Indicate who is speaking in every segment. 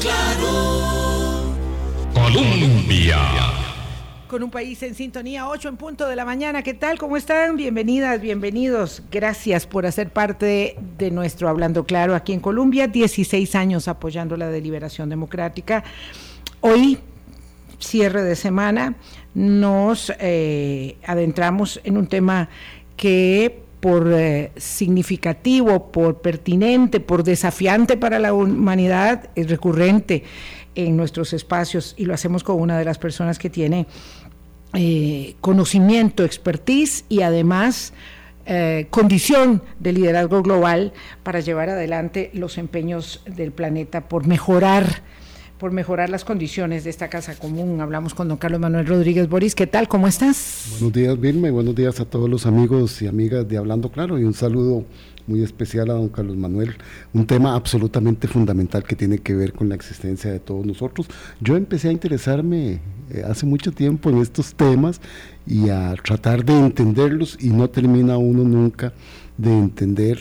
Speaker 1: claro. Colombia.
Speaker 2: Con un país en sintonía, 8 en punto de la mañana. ¿Qué tal? ¿Cómo están? Bienvenidas, bienvenidos. Gracias por hacer parte de nuestro Hablando Claro aquí en Colombia. 16 años apoyando la deliberación democrática. Hoy, cierre de semana, nos eh, adentramos en un tema que por eh, significativo, por pertinente, por desafiante para la humanidad, es recurrente en nuestros espacios y lo hacemos con una de las personas que tiene eh, conocimiento, expertise y además eh, condición de liderazgo global para llevar adelante los empeños del planeta por mejorar por mejorar las condiciones de esta casa común. Hablamos con don Carlos Manuel Rodríguez Boris. ¿Qué tal? ¿Cómo estás?
Speaker 3: Buenos días, Vilma, y buenos días a todos los amigos y amigas de Hablando Claro. Y un saludo muy especial a don Carlos Manuel. Un tema absolutamente fundamental que tiene que ver con la existencia de todos nosotros. Yo empecé a interesarme eh, hace mucho tiempo en estos temas y a tratar de entenderlos y no termina uno nunca de entender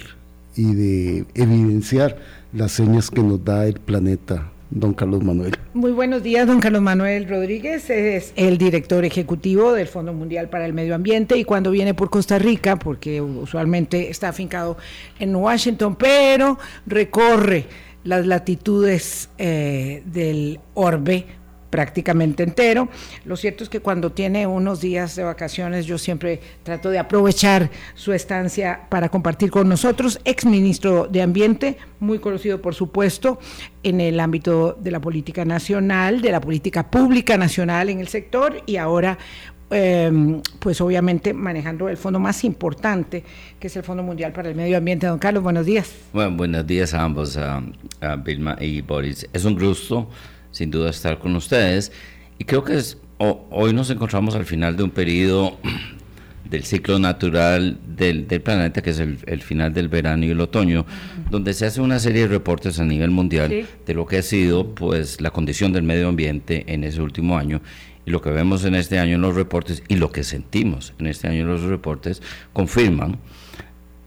Speaker 3: y de evidenciar las señas que nos da el planeta don Carlos Manuel.
Speaker 2: Muy buenos días, don Carlos Manuel Rodríguez, es el director ejecutivo del Fondo Mundial para el Medio Ambiente y cuando viene por Costa Rica, porque usualmente está afincado en Washington, pero recorre las latitudes eh, del orbe prácticamente entero. Lo cierto es que cuando tiene unos días de vacaciones yo siempre trato de aprovechar su estancia para compartir con nosotros, ex ministro de Ambiente, muy conocido por supuesto en el ámbito de la política nacional, de la política pública nacional en el sector y ahora em, pues obviamente manejando el fondo más importante, que es el Fondo Mundial para el Medio Ambiente. Don Carlos, buenos días.
Speaker 4: Bueno, buenos días a ambos, a, a Vilma y Boris. Es un gusto sin duda estar con ustedes. Y creo que es, hoy nos encontramos al final de un periodo del ciclo natural del, planeta, que es el, final del verano y el otoño, donde se hace una serie de reportes a nivel mundial de lo que ha sido pues la condición del medio ambiente en ese último año. Y lo que vemos en este año en los reportes y lo que sentimos en este año en los reportes confirman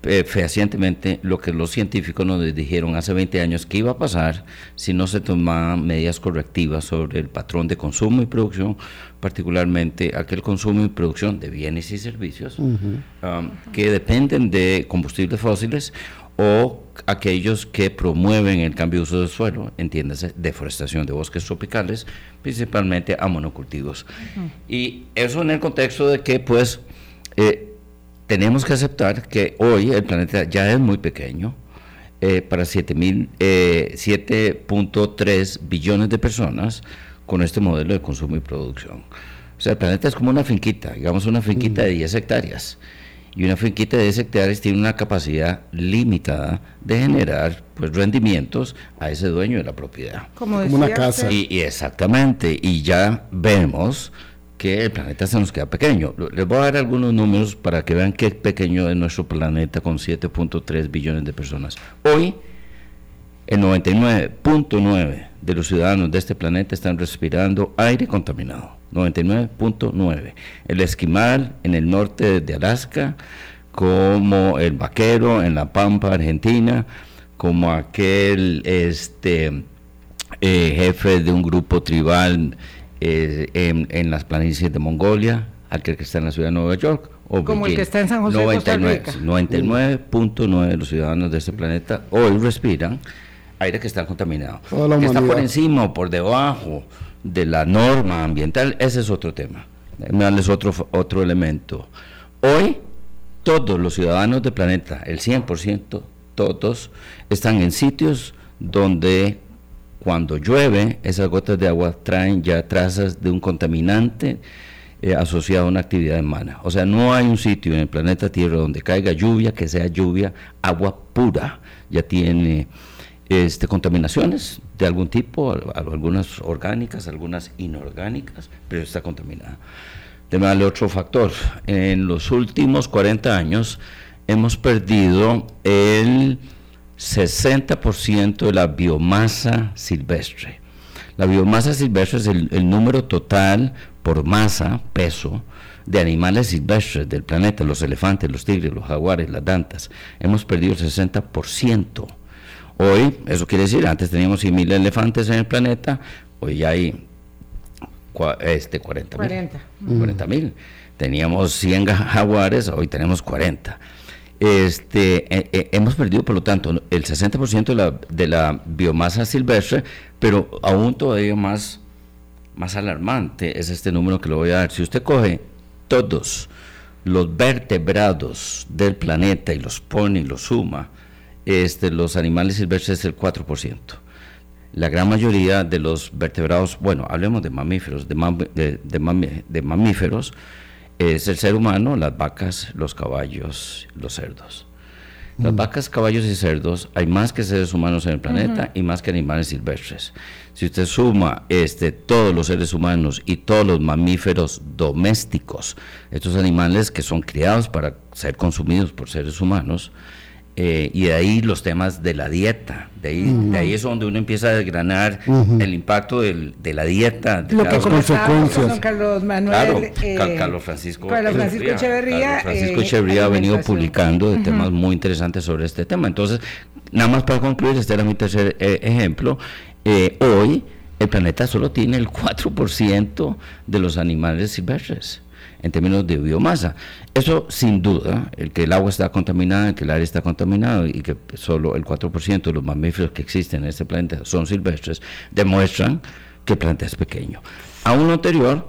Speaker 4: eh, fehacientemente lo que los científicos nos dijeron hace 20 años que iba a pasar si no se tomaban medidas correctivas sobre el patrón de consumo y producción, particularmente aquel consumo y producción de bienes y servicios um, que dependen de combustibles fósiles o aquellos que promueven el cambio de uso del suelo, entiéndase, deforestación de bosques tropicales, principalmente a monocultivos. Y eso en el contexto de que, pues, eh, tenemos que aceptar que hoy el planeta ya es muy pequeño eh, para 7.3 eh, billones de personas con este modelo de consumo y producción. O sea, el planeta es como una finquita, digamos una finquita de 10 hectáreas. Y una finquita de 10 hectáreas tiene una capacidad limitada de generar pues rendimientos a ese dueño de la propiedad.
Speaker 2: Como, una casa.
Speaker 4: y exactamente, y ya vemos el planeta se nos queda pequeño. Les voy a dar algunos números para que vean qué pequeño es nuestro planeta con 7.3 billones de personas. Hoy, el 99.9 de los ciudadanos de este planeta están respirando aire contaminado. 99.9. El esquimal en el norte de Alaska, como el vaquero en la Pampa, Argentina, como aquel este, eh, jefe de un grupo tribal eh, en, las planicies de Mongolia, aquel que está en la ciudad de Nueva York.
Speaker 2: O Como el que está en San José
Speaker 4: 99.9 de los ciudadanos de este planeta hoy respiran aire que está contaminado. Que está por encima o por debajo de la norma ambiental, ese es otro tema. Darles otro, otro elemento. Hoy, todos los ciudadanos del planeta, el 100%, todos, están en sitios donde cuando llueve, esas gotas de agua traen ya trazas de un contaminante eh, asociado a una actividad humana. O sea, no hay un sitio en el planeta Tierra donde caiga lluvia que sea lluvia, agua pura. Ya tiene este, contaminaciones de algún tipo, algunas orgánicas, algunas inorgánicas, pero está contaminada. De darle otro factor. En los últimos 40 años hemos perdido el 60% de la biomasa silvestre. La biomasa silvestre es el, número total por masa, peso, de animales silvestres del planeta, los elefantes, los tigres, los jaguares, las dantas. Hemos perdido el 60%. Hoy, eso quiere decir, antes teníamos 100 mil elefantes en el planeta, hoy hay este, 40 mil. 40 mil. Teníamos 100 jaguares, hoy tenemos 40. Este, eh, eh, hemos perdido, por lo tanto, el 60% de la, de la biomasa silvestre, pero aún todavía más, más alarmante es este número que le voy a dar. Si usted coge todos los vertebrados del planeta y los pone y los suma, este, los animales silvestres es el 4%. La gran mayoría de los vertebrados, bueno, hablemos de mamíferos, de, de mamíferos, es el ser humano, las vacas, los caballos, los cerdos. Las mm. vacas, caballos y cerdos, hay más que seres humanos en el planeta y más que animales silvestres. Si usted suma este, todos los seres humanos y todos los mamíferos domésticos, estos animales que son criados para ser consumidos por seres humanos, eh, y de ahí los temas de la dieta. De ahí, de ahí es donde uno empieza a desgranar el impacto del, de la dieta. De
Speaker 2: Lo que consecuencias. Con Carlos Manuel.
Speaker 4: Eh, Carlos Francisco,
Speaker 2: Carlos Francisco Echeverría.
Speaker 4: Carlos Francisco eh, Echeverría ha venido publicando de temas muy interesantes sobre este tema. Entonces, nada más para concluir, este era mi tercer ejemplo. hoy el planeta solo tiene el 4% de los animales silvestres en términos de biomasa. Eso sin duda, el que el agua está contaminada, el que el aire está contaminado y que solo el 4% de los mamíferos que existen en este planeta son silvestres, demuestran que el planeta es pequeño. Aún anterior,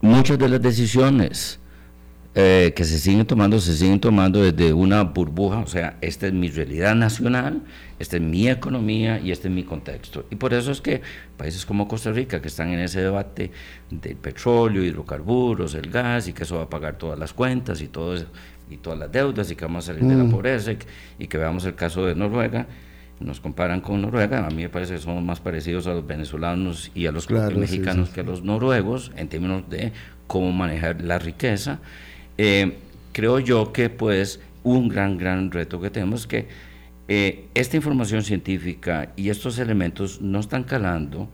Speaker 4: muchas de las decisiones eh, que se siguen tomando, se siguen tomando desde una burbuja, o sea, esta es mi realidad nacional, esta es mi economía y este es mi contexto. Y por eso es que países como Costa Rica, que están en ese debate del petróleo, hidrocarburos, el gas, y que eso va a pagar todas las cuentas y, todo y todas las deudas, y que vamos a salir de la mm. pobreza, y, que veamos el caso de Noruega, nos comparan con Noruega, a mí me parece que somos más parecidos a los venezolanos y a los mexicanos que a los noruegos en términos de cómo manejar la riqueza. Eh, creo yo que pues un gran, gran reto que tenemos es que eh, esta información científica y estos elementos no están calando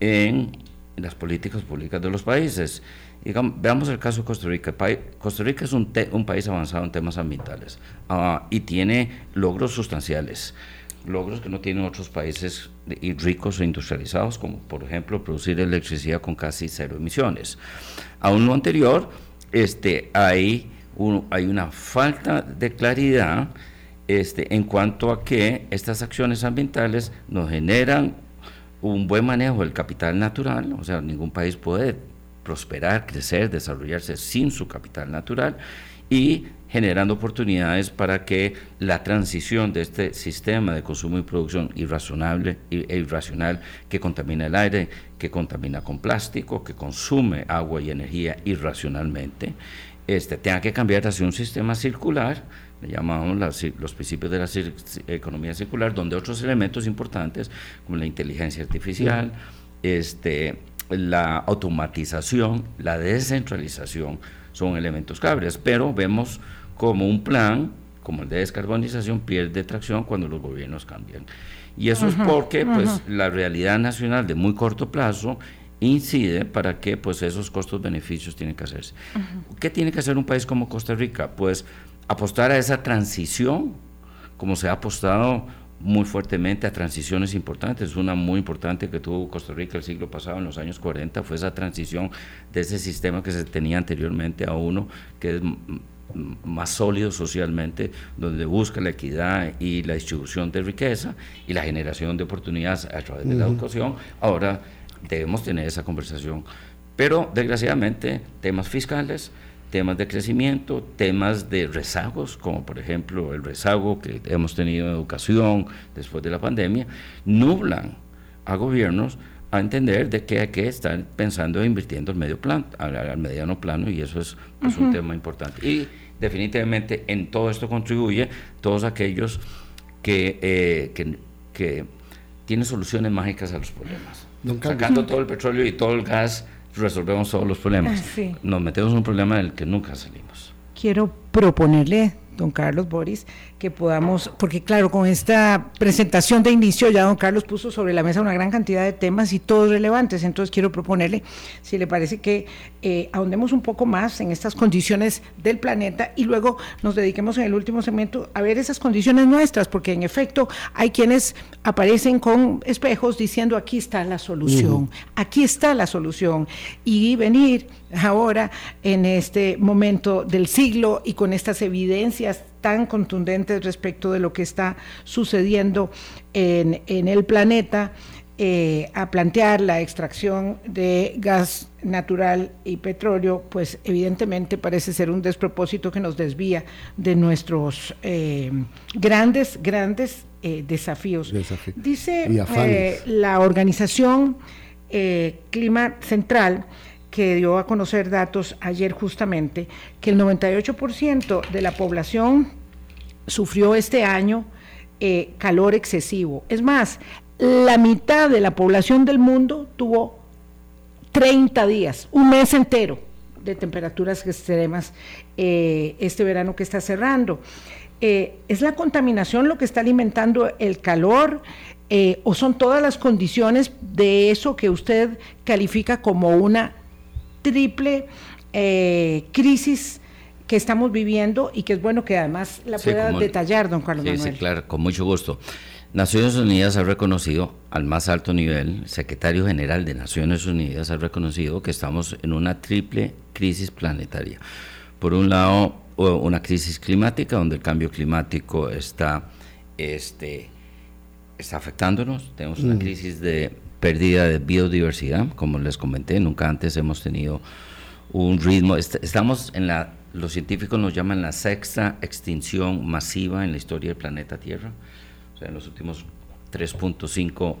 Speaker 4: en, las políticas públicas de los países. veamos el caso de Costa Rica. Costa Rica es un, un país avanzado en temas ambientales ah, y tiene logros sustanciales, logros que no tienen otros países ricos e industrializados, como por ejemplo producir electricidad con casi cero emisiones. Aún lo anterior, este, hay, hay una falta de claridad este, en cuanto a que estas acciones ambientales nos generan un buen manejo del capital natural, o sea, ningún país puede prosperar, crecer, desarrollarse sin su capital natural y generando oportunidades para que la transición de este sistema de consumo y producción e irracional que contamina el aire, que contamina con plástico, que consume agua y energía irracionalmente, este, tenga que cambiar hacia un sistema circular, le llamamos los principios de la economía circular, donde otros elementos importantes como la inteligencia artificial, este, la automatización, la descentralización, son elementos claves, pero vemos como un plan, como el de descarbonización, pierde tracción cuando los gobiernos cambian. Y eso es porque pues, la realidad nacional de muy corto plazo incide para que pues, esos costos-beneficios tienen que hacerse. ¿Qué tiene que hacer un país como Costa Rica? Pues apostar a esa transición, como se ha apostado muy fuertemente a transiciones importantes. Una muy importante que tuvo Costa Rica el siglo pasado, en los años 40, fue esa transición de ese sistema que se tenía anteriormente a uno que es más sólido socialmente, donde busca la equidad y la distribución de riqueza y la generación de oportunidades a través de la educación. Ahora debemos tener esa conversación. Pero desgraciadamente temas fiscales, temas de crecimiento, temas de rezagos, como por ejemplo el rezago que hemos tenido en educación después de la pandemia, nublan a gobiernos a entender de que hay que estar pensando e invirtiendo al medio plano, al, mediano plano, y eso es pues, un tema importante. Y definitivamente en todo esto contribuye todos aquellos que, eh, que, que tienen soluciones mágicas a los problemas. Sacando todo el petróleo y todo el gas, resolvemos todos los problemas. Ah, Nos metemos en un problema del que nunca salimos.
Speaker 2: Quiero proponerle don Carlos Boris, que podamos, porque claro, con esta presentación de inicio ya don Carlos puso sobre la mesa una gran cantidad de temas y todos relevantes, entonces quiero proponerle, si le parece que eh, ahondemos un poco más en estas condiciones del planeta y luego nos dediquemos en el último segmento a ver esas condiciones nuestras, porque en efecto hay quienes aparecen con espejos diciendo aquí está la solución, aquí está la solución y venir ahora en este momento del siglo y con estas evidencias tan contundentes respecto de lo que está sucediendo en, el planeta, eh, a plantear la extracción de gas natural y petróleo, pues evidentemente parece ser un despropósito que nos desvía de nuestros eh, grandes, grandes eh, desafíos. Dice la organización Clima Central, que dio a conocer datos ayer justamente, que el 98% de la población sufrió este año eh, calor excesivo. Es más, la mitad de la población del mundo tuvo 30 días, un mes entero de temperaturas extremas eh, este verano que está cerrando. Eh, ¿Es la contaminación lo que está alimentando el calor o son todas las condiciones de eso que usted califica como una triple eh, crisis que estamos viviendo y que es bueno que además la pueda detallar, don Carlos
Speaker 4: sí, Sí, claro, con mucho gusto. Naciones Unidas ha reconocido al más alto nivel, el secretario general de Naciones Unidas ha reconocido que estamos en una triple crisis planetaria. Por un lado, una crisis climática, donde el cambio climático está, este, está afectándonos. Tenemos una mm. crisis de pérdida de biodiversidad, como les comenté, nunca antes hemos tenido un ritmo, estamos en la, los científicos nos llaman la sexta extinción masiva en la historia del planeta Tierra, o sea, en los últimos 3.5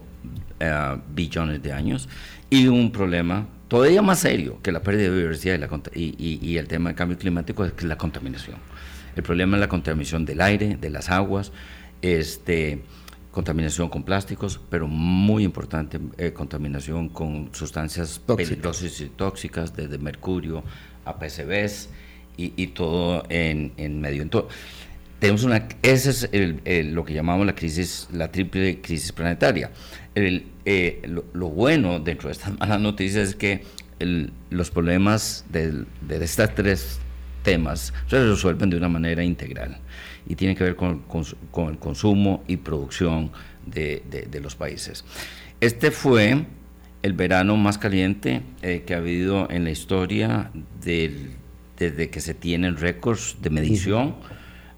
Speaker 4: eh, billones de años, y un problema todavía más serio que la pérdida de biodiversidad y, y, y el tema del cambio climático es la contaminación. El problema es la contaminación del aire, de las aguas, este, contaminación con plásticos, pero muy importante, eh, contaminación con sustancias peligrosas y tóxicas, desde mercurio a PCBs y, todo en, medio. Entonces, tenemos una, ese es lo que llamamos la crisis, la triple crisis planetaria. Eh, lo, bueno dentro de estas malas noticias es que los problemas de, de estos tres temas se resuelven de una manera integral y tiene que ver con, el consumo y producción de, los países. Este fue el verano más caliente eh, que ha habido en la historia desde que se tienen récords de medición,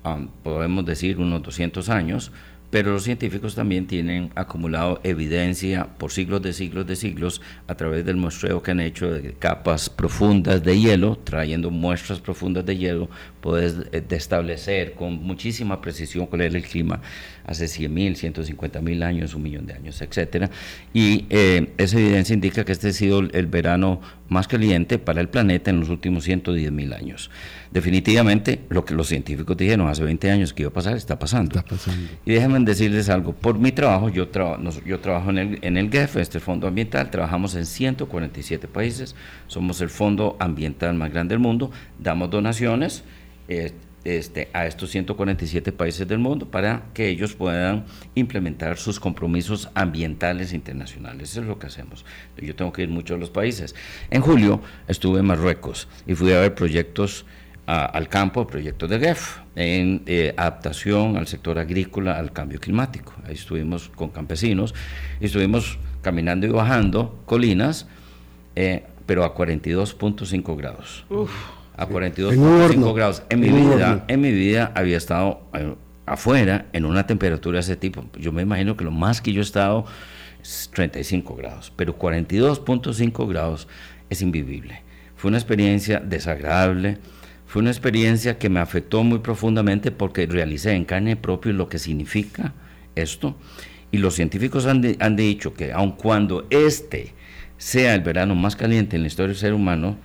Speaker 4: um, podemos decir unos 200 años, pero los científicos también tienen acumulado evidencia por siglos de siglos de siglos a través del muestreo que han hecho de capas profundas de hielo, trayendo muestras profundas de hielo, puedes eh, establecer con muchísima precisión cuál era el clima hace 100.000, 150.000 años, un millón de años, etcétera. Y eh, esa evidencia indica que este ha sido el verano más caliente para el planeta en los últimos 110.000 años definitivamente lo que los científicos dijeron hace 20 años que iba a pasar está pasando. Está pasando. Y déjenme decirles algo, por mi trabajo, yo, yo trabajo en el, en el GEF, este Fondo Ambiental, trabajamos en 147 países, somos el fondo ambiental más grande del mundo, damos donaciones. Eh, este, a estos 147 países del mundo para que ellos puedan implementar sus compromisos ambientales internacionales. Eso es lo que hacemos. Yo tengo que ir mucho a los países. En julio estuve en Marruecos y fui a ver proyectos al campo proyectos de GEF en eh, adaptación al sector agrícola al cambio climático. Ahí estuvimos con campesinos y estuvimos caminando y bajando colinas, eh, pero a 42.5 grados. A 42.5 grados. En mi, vida, en mi vida había estado eh, afuera en una temperatura de ese tipo. Yo me imagino que lo más que yo he estado es 35 grados, pero 42.5 grados es invivible. Fue una experiencia desagradable fue una experiencia que me afectó muy profundamente porque realicé en carne propia lo que significa esto. Y los científicos han, dicho que aun cuando este sea el verano más caliente en la historia del ser humano,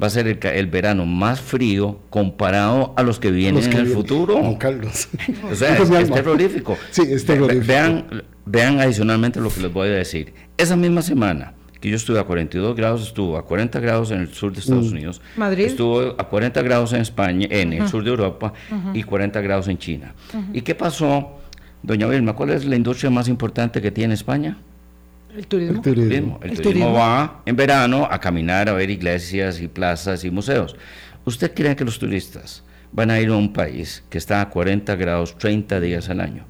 Speaker 4: va a ser el, verano más frío comparado a los que vienen en el futuro.
Speaker 3: Carlos.
Speaker 4: O sea, es, terrorífico.
Speaker 3: Sí, es terrorífico.
Speaker 4: Vean, vean adicionalmente lo que les voy a decir. Esa misma semana que yo estuve a 42 grados, estuvo a 40 grados en el sur de Estados Unidos,
Speaker 2: Madrid.
Speaker 4: estuvo a 40 grados en España, en el sur de Europa y 40 grados en China. ¿Y qué pasó, doña Vilma? ¿Cuál es la industria más importante que tiene España?
Speaker 2: El turismo.
Speaker 3: El turismo.
Speaker 4: turismo. El,
Speaker 2: El
Speaker 4: turismo,
Speaker 2: turismo.
Speaker 4: va en verano a caminar, a ver iglesias y plazas y museos. ¿Usted cree que los turistas van a ir a un país que está a 40 grados 30 días al año?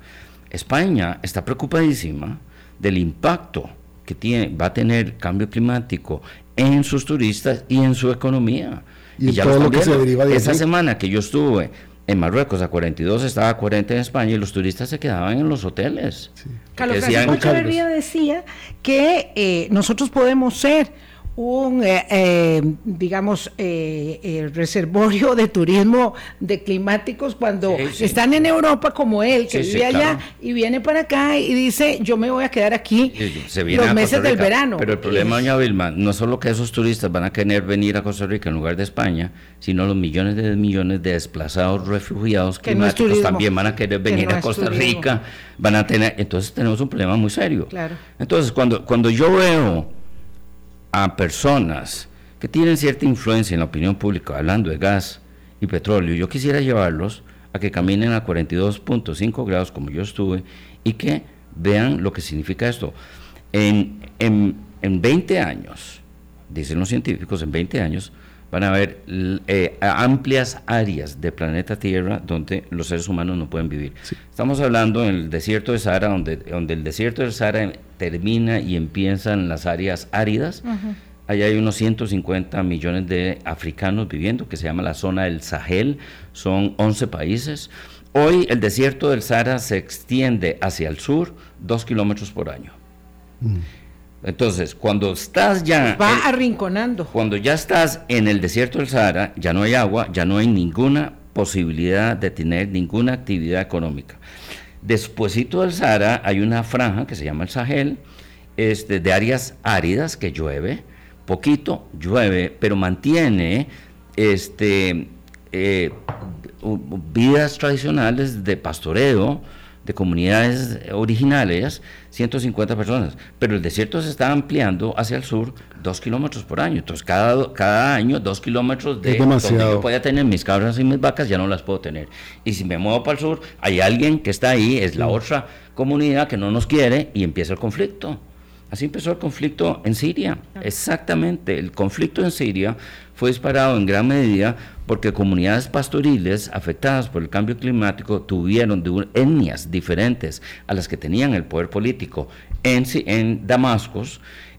Speaker 4: España está preocupadísima del impacto que tiene, va a tener el cambio climático en sus turistas y en su economía.
Speaker 3: Y
Speaker 4: ya
Speaker 3: todo lo que se deriva de
Speaker 4: Esa
Speaker 3: allí.
Speaker 4: semana que yo estuve en Marruecos a 42, estaba a 40 en España y los turistas se quedaban en los hoteles.
Speaker 2: Carlos
Speaker 4: Porque decían-
Speaker 2: Francisco decía que eh, nosotros podemos ser un, eh, eh, digamos, eh, eh, reservorio de turismo de climáticos cuando
Speaker 4: Sí, sí.
Speaker 2: están en Europa como él, que
Speaker 4: Sí, sí,
Speaker 2: vive allá
Speaker 4: claro.
Speaker 2: y viene para acá y dice, yo me voy a quedar aquí
Speaker 4: se viene
Speaker 2: los meses del verano.
Speaker 4: Pero el problema, doña Vilma, no solo que esos turistas van a querer venir a Costa Rica en lugar de España, sino los millones de millones de desplazados refugiados
Speaker 2: Que no
Speaker 4: climáticos
Speaker 2: turismo.
Speaker 4: también van a querer
Speaker 2: Que
Speaker 4: venir
Speaker 2: no
Speaker 4: a Costa. Rica, van a tener, entonces tenemos un problema muy serio.
Speaker 2: Claro.
Speaker 4: Entonces, cuando, cuando yo veo a personas que tienen cierta influencia en la opinión pública hablando de gas y petróleo, yo quisiera llevarlos a que caminen a 42.5 grados como yo estuve y que vean lo que significa esto. En, en, en 20 años, dicen los científicos, en 20 años van a haber eh, amplias áreas del planeta Tierra donde los seres humanos no pueden vivir. Estamos hablando en el desierto de Sahara, donde, donde el desierto del Sahara termina y empiezan las áreas áridas. Allá hay unos 150 millones de africanos viviendo, que se llama la zona del Sahel, son 11 países. Hoy el desierto del Sahara se extiende hacia el sur dos kilómetros por año. Entonces, cuando estás ya...
Speaker 2: Va arrinconando.
Speaker 4: cuando ya estás en el desierto del Sahara, ya no hay agua, ya no hay ninguna posibilidad de tener ninguna actividad económica. Despuésito del Sahara hay una franja que se llama el Sahel, este, de áreas áridas que llueve, poquito llueve, pero mantiene este, eh, vidas tradicionales de pastoreo, de comunidades originales, 150 personas, pero el desierto se está ampliando hacia el sur dos kilómetros por año. Entonces, cada, cada año, dos kilómetros de donde yo podía tener mis cabras y mis vacas, ya no las puedo tener. Y si me muevo para el sur, hay alguien que está ahí, es la otra comunidad que no nos quiere y empieza el conflicto. Así empezó el conflicto en Siria. Exactamente, el conflicto en Siria fue disparado en gran medida porque comunidades pastoriles afectadas por el cambio climático tuvieron de etnias diferentes a las que tenían el poder político en, en Damasco,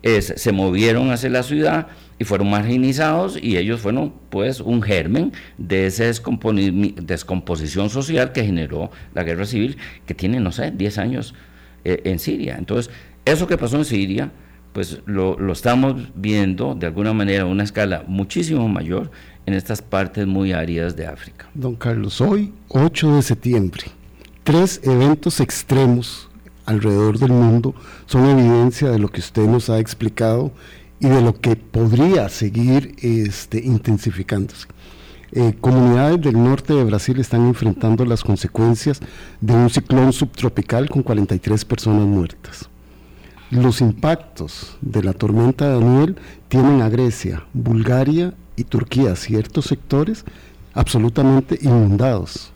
Speaker 4: es- se movieron hacia la ciudad y fueron marginizados y ellos fueron pues un germen de esa descomposición social que generó la guerra civil que tiene, no sé, 10 años eh, en Siria. Entonces, eso que pasó en Siria, pues lo, estamos viendo de alguna manera a una escala muchísimo mayor en estas partes muy áridas de África.
Speaker 3: Don Carlos, hoy, 8 de septiembre, tres eventos extremos alrededor del mundo son evidencia de lo que usted nos ha explicado y de lo que podría seguir este, intensificándose. Eh, comunidades del norte de Brasil están enfrentando las consecuencias de un ciclón subtropical con 43 personas muertas. Los impactos de la tormenta Daniel tienen a Grecia, Bulgaria y Turquía, ciertos sectores absolutamente inundados.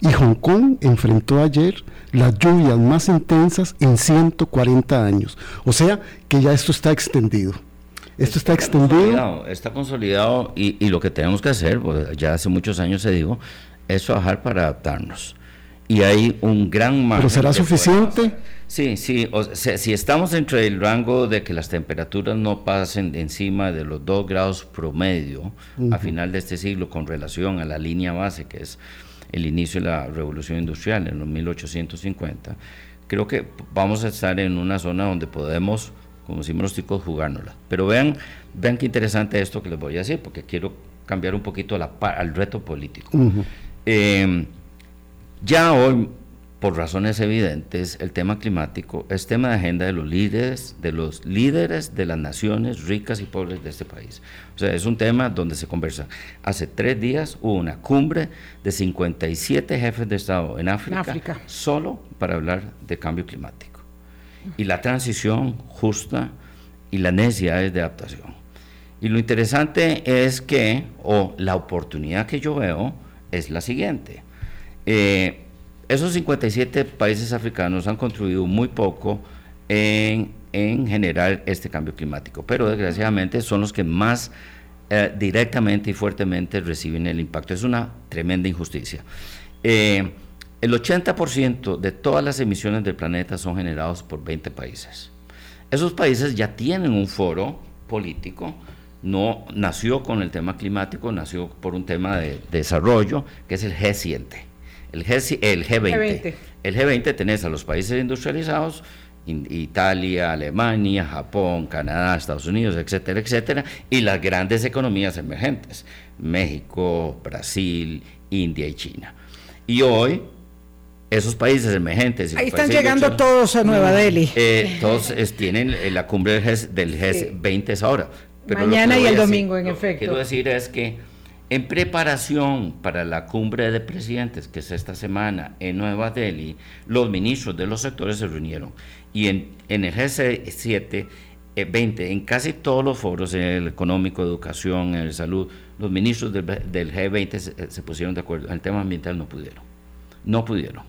Speaker 3: Y Hong Kong enfrentó ayer las lluvias más intensas en 140 años. O sea que ya esto está extendido. Esto está extendido.
Speaker 4: consolidado, está consolidado y, y lo que tenemos que hacer, pues, ya hace muchos años se dijo, es trabajar para adaptarnos. Y hay un gran margen.
Speaker 3: ¿Pero será
Speaker 4: de
Speaker 3: suficiente?
Speaker 4: Sí, sí. o sea, si estamos entre el rango de que las temperaturas no pasen de encima de los 2 grados promedio a final de este siglo con relación a la línea base, que es el inicio de la revolución industrial en los 1850, creo que vamos a estar en una zona donde podemos, como decimos los chicos, jugárnosla. Pero vean, vean qué interesante esto que les voy a decir, porque quiero cambiar un poquito la, al reto político. Eh, ya hoy, por razones evidentes, el tema climático es tema de agenda de los líderes, de los líderes de las naciones ricas y pobres de este país. O sea, es un tema donde se conversa. Hace tres días hubo una cumbre de 57 jefes de Estado en África,
Speaker 2: África.
Speaker 4: solo para hablar de cambio climático. Y la transición justa y las necesidades de adaptación. Y lo interesante es que, o la oportunidad que yo veo, es la siguiente. Eh, esos 57 países africanos han contribuido muy poco en, generar este cambio climático, pero desgraciadamente son los que más eh, directamente y fuertemente reciben el impacto. Es una tremenda injusticia. Eh, el 80% de todas las emisiones del planeta son generados por 20 países. Esos países ya tienen un foro político, no nació con el tema climático, nació por un tema de, desarrollo, que es el G7, el, G, el G20. El G20 tenés a los países industrializados, Italia, Alemania, Japón, Canadá, Estados Unidos, etcétera, etcétera, y las grandes economías emergentes, México, Brasil, India y China. Y hoy esos países emergentes.
Speaker 2: Ahí están llegando todos a Nueva Delhi.
Speaker 4: Eh, todos tienen eh, la cumbre del, G, 20 es ahora.
Speaker 2: Mañana y el domingo, en efecto.
Speaker 4: Quiero decir es que en preparación para la cumbre de presidentes, que es esta semana en Nueva Delhi, los ministros de los sectores se reunieron. Y en, el G7, 20, eh, en casi todos los foros, en el económico, educación, en el salud, los ministros del, G20 se, se pusieron de acuerdo. En el tema ambiental no pudieron. No pudieron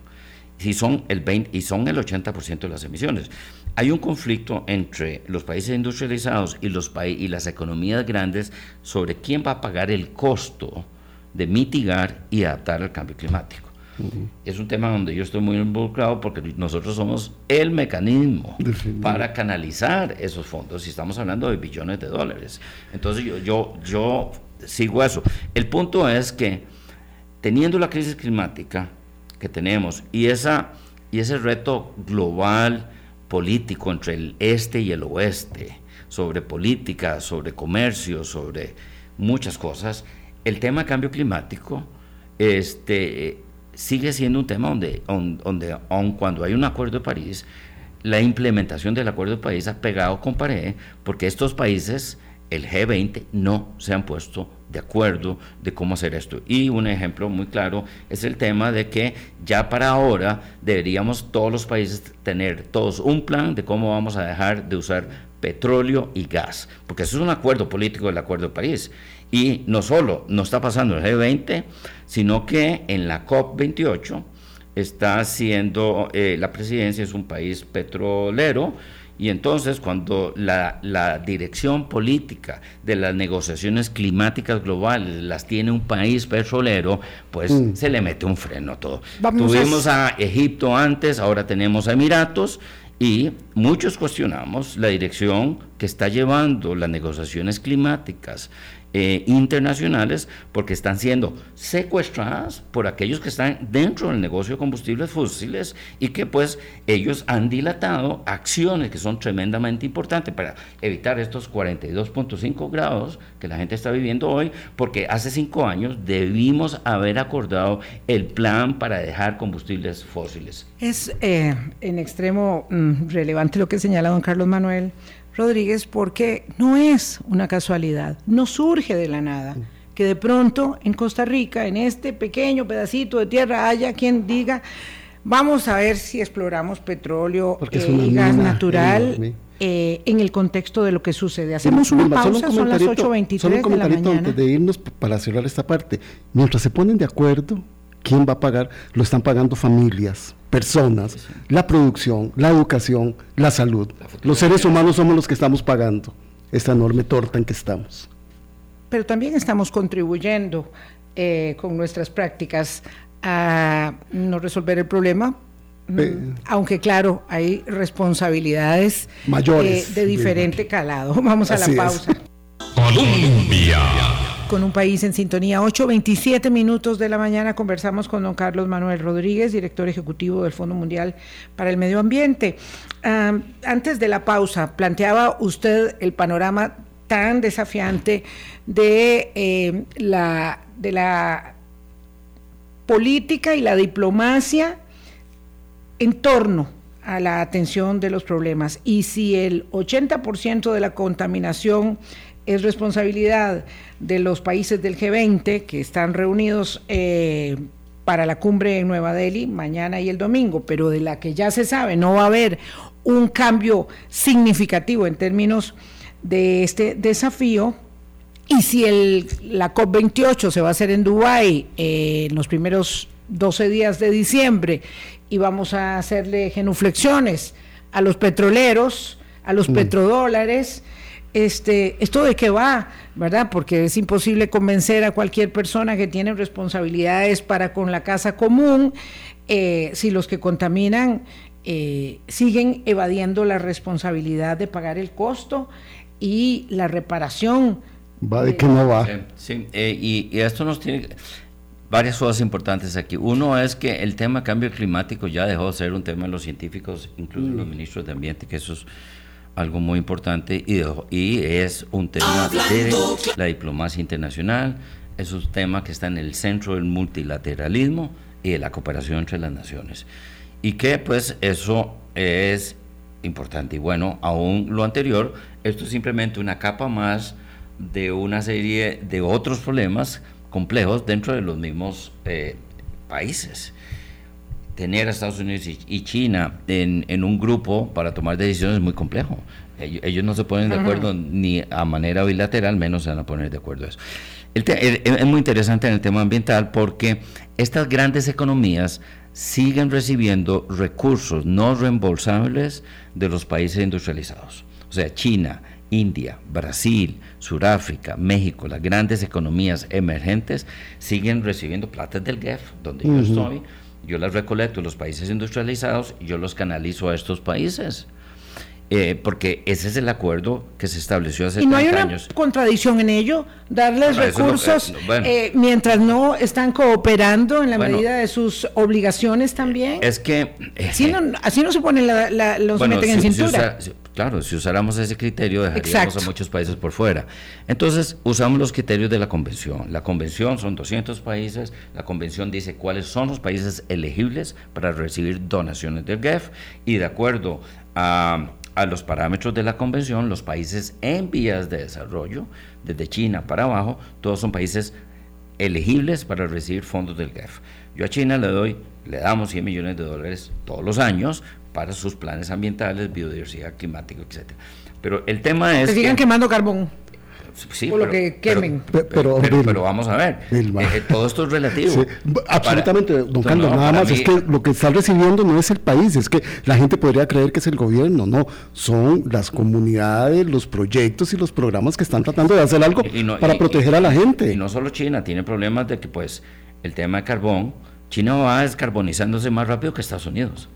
Speaker 4: y son el 20 y son el 80% de las emisiones. Hay un conflicto entre los países industrializados y los y las economías grandes sobre quién va a pagar el costo de mitigar y adaptar al cambio climático. Es un tema donde yo estoy muy involucrado porque nosotros somos el mecanismo para canalizar esos fondos y estamos hablando de billones de dólares. Entonces yo, yo, yo sigo eso. El punto es que teniendo la crisis climática, que tenemos y, esa, y ese reto global político entre el este y el oeste, sobre política, sobre comercio, sobre muchas cosas, el tema cambio climático este, sigue siendo un tema donde, donde, aun cuando hay un acuerdo de París, la implementación del acuerdo de París ha pegado con pared porque estos países, el G20, no se han puesto de acuerdo de cómo hacer esto. Y un ejemplo muy claro es el tema de que ya para ahora deberíamos todos los países tener todos un plan de cómo vamos a dejar de usar petróleo y gas, porque eso es un acuerdo político del Acuerdo de París. Y no solo no está pasando el G20, sino que en la COP28 está haciendo, eh, la presidencia es un país petrolero, y entonces cuando la, dirección política de las negociaciones climáticas globales las tiene un país petrolero, pues mm. se le mete un freno a todo. Tuvimos a... Egipto antes, ahora tenemos a Emiratos y muchos cuestionamos la dirección que está llevando las negociaciones climáticas eh, internacionales porque están siendo secuestradas por aquellos que están dentro del negocio de combustibles fósiles y que pues ellos han dilatado acciones que son tremendamente importantes para evitar estos 42.5 grados que la gente está viviendo hoy porque hace cinco años debimos haber acordado el plan para dejar combustibles fósiles.
Speaker 2: Es eh, en extremo mm, relevante lo que señala don Carlos Manuel Rodríguez porque no es una casualidad, no surge de la nada. Que de pronto en Costa Rica, en este pequeño pedacito de tierra, haya quien diga, vamos a ver si exploramos petróleo eh, y gas natural eh, en el contexto de lo que sucede. Hacemos una pausa, son las 8.23 de la mañana.
Speaker 3: antes de irnos para cerrar esta parte. Mientras se ponen de acuerdo, ¿quién va a pagar? Lo están pagando familias personas, la producción, la educación, la salud. los seres humanos somos los que estamos pagando esta enorme torta en que estamos.
Speaker 2: Pero también estamos contribuyendo eh, con nuestras prácticas a no resolver el problema, mm, aunque claro, hay responsabilidades
Speaker 3: mayores
Speaker 2: eh, de diferente calado. Vamos a la pausa.
Speaker 1: Colombia
Speaker 2: con un país en sintonía. 8.27 minutos de la mañana conversamos con don Carlos Manuel Rodríguez, director ejecutivo del Fondo Mundial para el Medio Ambiente. antes de la pausa, planteaba usted el panorama tan desafiante de, eh, la, de la política y la diplomacia en torno a la atención de los problemas. Y si el 80% de la contaminación es responsabilidad de los países del G20 que están reunidos eh, para la cumbre en Nueva Delhi mañana y el domingo, pero de la que ya se sabe no va a haber un cambio significativo en términos de este desafío. Y si el, la COP28 se va a hacer en Dubái eh, en los primeros 12 días de diciembre y vamos a hacerle genuflexiones a los petroleros, a los mm. petrodólares, este, esto de qué va, ¿verdad? Porque es imposible convencer a cualquier persona que tiene responsabilidades para con la casa común eh, si los que contaminan eh, siguen evadiendo la responsabilidad de pagar el costo y la reparación.
Speaker 3: Va de que no va.
Speaker 4: sí, eh, y, y, esto nos tiene varias cosas importantes aquí. Uno es que el tema cambio climático ya dejó de ser un tema de los científicos, incluso los mm. ministros de Ambiente, que eso es algo muy importante y, y es un tema de la diplomacia internacional, es un tema que está en el centro del multilateralismo y de la cooperación entre las naciones. Y que pues eso es importante. Y bueno, aún lo anterior, esto es simplemente una capa más de una serie de otros problemas complejos dentro de los mismos eh, países. Tener a Estados Unidos y, China en, en, un grupo para tomar decisiones es muy complejo. Ellos, no se ponen de acuerdo ni a manera bilateral, menos se van a poner de acuerdo eso. es muy interesante en el tema ambiental porque estas grandes economías siguen recibiendo recursos no reembolsables de los países industrializados. O sea, China, India, Brasil, Sudáfrica, México, las grandes economías emergentes siguen recibiendo plata del GEF, donde yo estoy. Yo las recolecto los países industrializados y yo los canalizo a estos países. Eh, porque ese es el acuerdo que se estableció hace
Speaker 2: ¿Y no hay una contradicción en ello? Darles recursos eh, mientras no están cooperando en la medida de sus obligaciones también.
Speaker 4: Es que...
Speaker 2: así, no, se ponen la, los meten en cintura.
Speaker 4: claro, si usáramos ese criterio dejaríamos a muchos países por fuera. Entonces, usamos los criterios de la convención. La convención son 200 países. La convención dice cuáles son los países elegibles para recibir donaciones del GEF y de acuerdo a a los parámetros de la convención, los países en vías de desarrollo, desde China para abajo, todos son países elegibles para recibir fondos del GEF. Yo a China le doy, le damos 100 millones de dólares todos los años para sus planes ambientales, biodiversidad climática, etc. Pero el tema es...
Speaker 2: Se sigan quemando carbón. Sí, lo que quemen.
Speaker 4: Pero, pero, vamos a ver, eh, eh, todo esto es relativo.
Speaker 3: absolutamente, don Carlos, nada más es que lo que está recibiendo no es el país, es que la gente podría creer que es el gobierno, no, son las comunidades, los proyectos y los programas que están tratando de hacer algo para proteger a la gente.
Speaker 4: Y no solo China, tiene problemas de que pues el tema de carbón, China va descarbonizándose más rápido que Estados Unidos.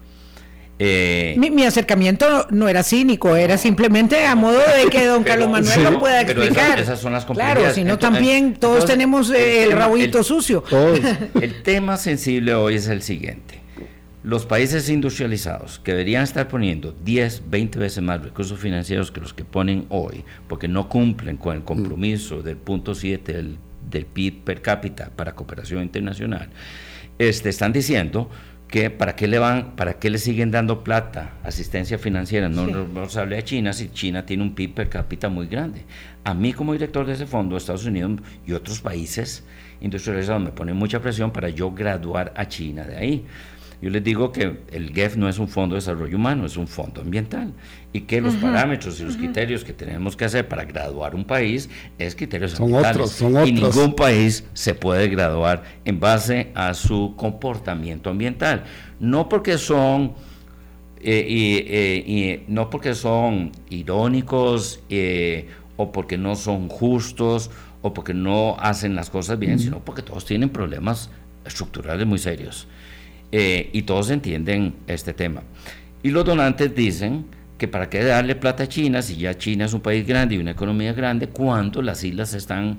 Speaker 2: Eh, mi, acercamiento no era cínico, era simplemente a modo de que don Carlos Manuel lo pueda explicar.
Speaker 4: Esas, son las
Speaker 2: Claro, sino también todos tenemos eh, el, rabito sucio.
Speaker 4: El tema sensible hoy es el siguiente. Los países industrializados que deberían estar poniendo 10, 20 veces más recursos financieros que los que ponen hoy, porque no cumplen con el compromiso del punto 7 del, del PIB per cápita para cooperación internacional, este, están diciendo que para qué le van, para qué le siguen dando plata, asistencia financiera, no hable a China si China tiene un PIB per cápita muy grande. A mí como director de ese fondo, Estados Unidos y otros países industrializados me ponen mucha presión para yo graduar a China de ahí. Yo les digo que el GEF no es un fondo de desarrollo humano, es un fondo ambiental y que los parámetros y los criterios que tenemos que hacer para graduar un país es criterios
Speaker 3: son Otros, son otros.
Speaker 4: Y ningún país se puede graduar en base a su comportamiento ambiental. No porque son eh, eh, no porque son irónicos eh, o porque no son justos o porque no hacen las cosas bien, sino porque todos tienen problemas estructurales muy serios. Eh, y todos entienden este tema. Y los donantes dicen que para qué darle plata a China si ya China es un país grande y una economía grande, cuando las islas están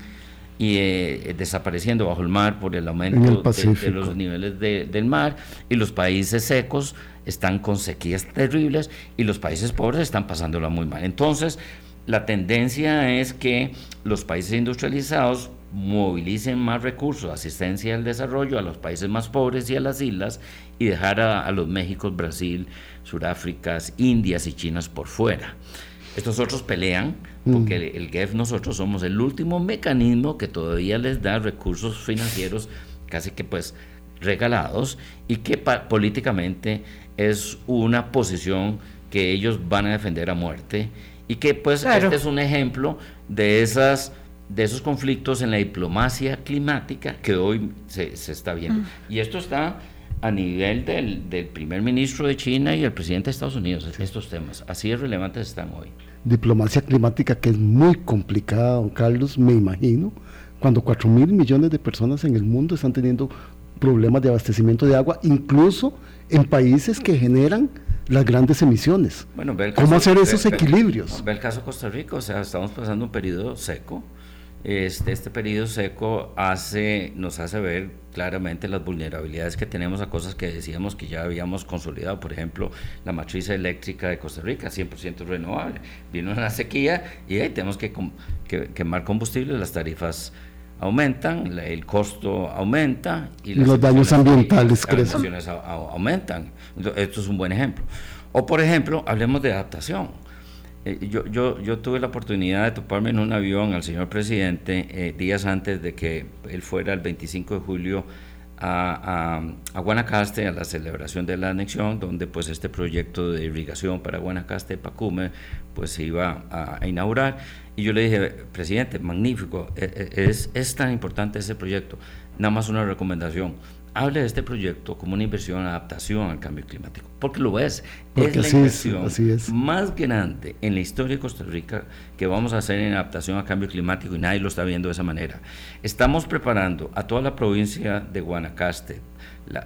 Speaker 4: eh, desapareciendo bajo el mar por el aumento de, los niveles del mar y los países secos están con sequías terribles y los países pobres están pasándola muy mal. Entonces, la tendencia es que los países industrializados movilicen más recursos, asistencia al desarrollo a los países más pobres y a las islas y dejar a, los México, Brasil, Sudáfrica, Indias y Chinas por fuera. Estos otros pelean porque mm. el, GEF nosotros somos el último mecanismo que todavía les da recursos financieros casi que pues regalados y que políticamente es una posición que ellos van a defender a muerte y que pues este es un ejemplo de esas de esos conflictos en la diplomacia climática que hoy se, está viendo. Mm. Y esto está a nivel del, del, primer ministro de China y el presidente de Estados Unidos, estos temas. Así de relevantes están hoy.
Speaker 3: Diplomacia climática que es muy complicada, don Carlos, me imagino, cuando 4 mil millones de personas en el mundo están teniendo problemas de abastecimiento de agua, incluso en países que generan las grandes emisiones. Bueno, ¿Cómo hacer esos equilibrios?
Speaker 4: Ve el caso de Costa Rica, o sea, estamos pasando un periodo seco. Este, este periodo seco hace, nos hace ver claramente las vulnerabilidades que tenemos a cosas que decíamos que ya habíamos consolidado. Por ejemplo, la matriz eléctrica de Costa Rica, 100% renovable. Vino una sequía y ahí tenemos que, quemar combustible, las tarifas aumentan, el costo aumenta
Speaker 3: y, los daños ambientales crecen.
Speaker 4: aumentan. Esto es un buen ejemplo. O por ejemplo, hablemos de adaptación. Eh, yo, yo, yo, tuve la oportunidad de toparme en un avión al señor presidente eh, días antes de que él fuera el 25 de julio a, a, Guanacaste, a la celebración de la anexión, donde pues este proyecto de irrigación para Guanacaste, Pacume, pues se iba a, a inaugurar. Y yo le dije, presidente, magnífico, e, e, es, es tan importante ese proyecto. Nada más una recomendación hable de este proyecto como una inversión en adaptación al cambio climático, porque lo es. es la inversión más grande en la historia de Costa Rica que vamos a hacer en adaptación al cambio climático y nadie lo está viendo de esa manera. Estamos preparando a toda la provincia de Guanacaste,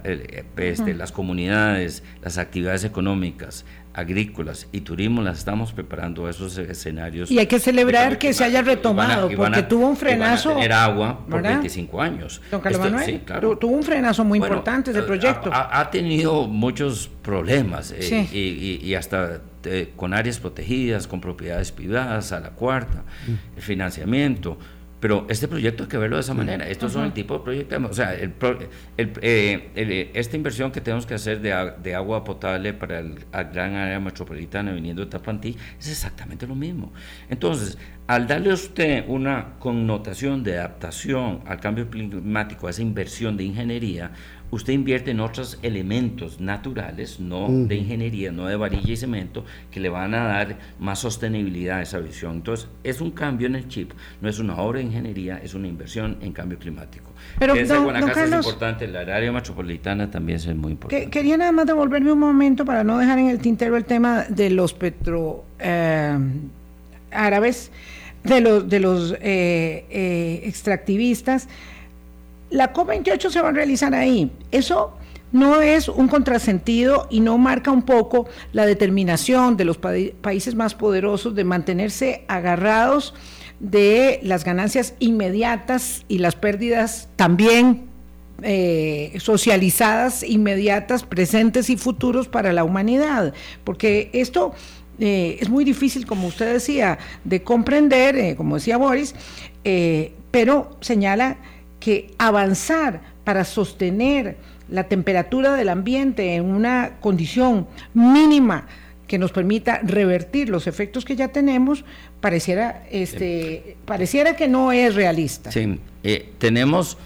Speaker 4: eh, este, las comunidades, las actividades económicas, agrícolas y turismo las estamos preparando a esos escenarios.
Speaker 2: Y hay que celebrar que se haya retomado, porque tuvo un frenazo.
Speaker 4: Van a tener agua por 25 años.
Speaker 2: Don Carlos Manuel, tuvo un frenazo muy importante ese eh, proyecto.
Speaker 4: Ha, tenido muchos problemas eh, y, hasta eh, con áreas protegidas, con propiedades privadas, a la cuarta, mm. el financiamiento. Pero este proyecto hay que verlo de esa manera. Estos son el tipo de proyectos. O sea, el, eh, esta inversión que tenemos que hacer de, agua potable para el, la gran área metropolitana viniendo de Tapantí es exactamente lo mismo. Entonces, al darle a usted una connotación de adaptación al cambio climático, a esa inversión de ingeniería, usted invierte en otros elementos naturales, no de ingeniería, no de varilla y cemento, que le van a dar más sostenibilidad a esa visión. Entonces, es un cambio en el chip, no es una obra de ingeniería, es una inversión en cambio climático.
Speaker 2: Pero don,
Speaker 4: es importante, la área metropolitana también es muy importante.
Speaker 2: quería nada más devolverme un momento para no dejar en el tintero el tema de los petro eh, árabes, de los, de los eh, eh, extractivistas. La COP28 se va a realizar ahí. Eso no es un contrasentido y no marca un poco la determinación de los países más poderosos de mantenerse agarrados de las ganancias inmediatas y las pérdidas también eh, socializadas, inmediatas, presentes y futuros para la humanidad. Porque esto eh, es muy difícil, como usted decía, de comprender, eh, como decía Boris, pero señala que avanzar para sostener la temperatura del ambiente en una condición mínima que nos permita revertir los efectos que ya tenemos, pareciera, este, pareciera que no es realista.
Speaker 4: Sí, eh, tenemos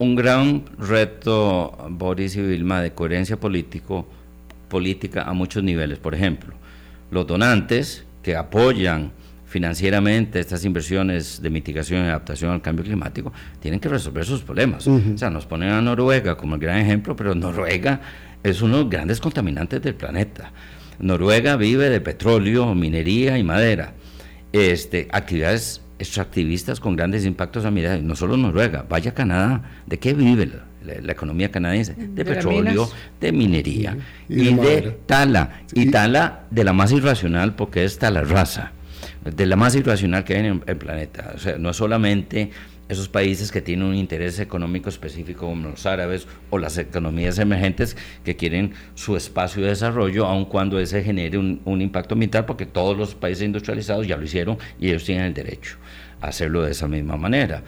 Speaker 4: un gran reto, Boris y Vilma, de coherencia político, política a muchos niveles. Por ejemplo, los donantes que apoyan financieramente estas inversiones de mitigación y adaptación al cambio climático tienen que resolver sus problemas. O sea, nos ponen a Noruega como el gran ejemplo, pero Noruega es uno de los grandes contaminantes del planeta. Noruega vive de petróleo, minería y madera. Este, actividades extractivistas con grandes impactos ambientales, no solo Noruega, vaya Canadá, ¿de qué vive la, economía canadiense? De, petróleo, de minería y, de, tala. Y tala de la más irracional porque es tala raza de la más irracional que hay en el planeta. O sea, no solamente esos países que tienen un interés económico específico como los árabes o las economías emergentes que quieren su espacio de desarrollo, aun cuando ese genere un, impacto ambiental, porque todos los países industrializados ya lo hicieron y ellos tienen el derecho a hacerlo de esa misma manera.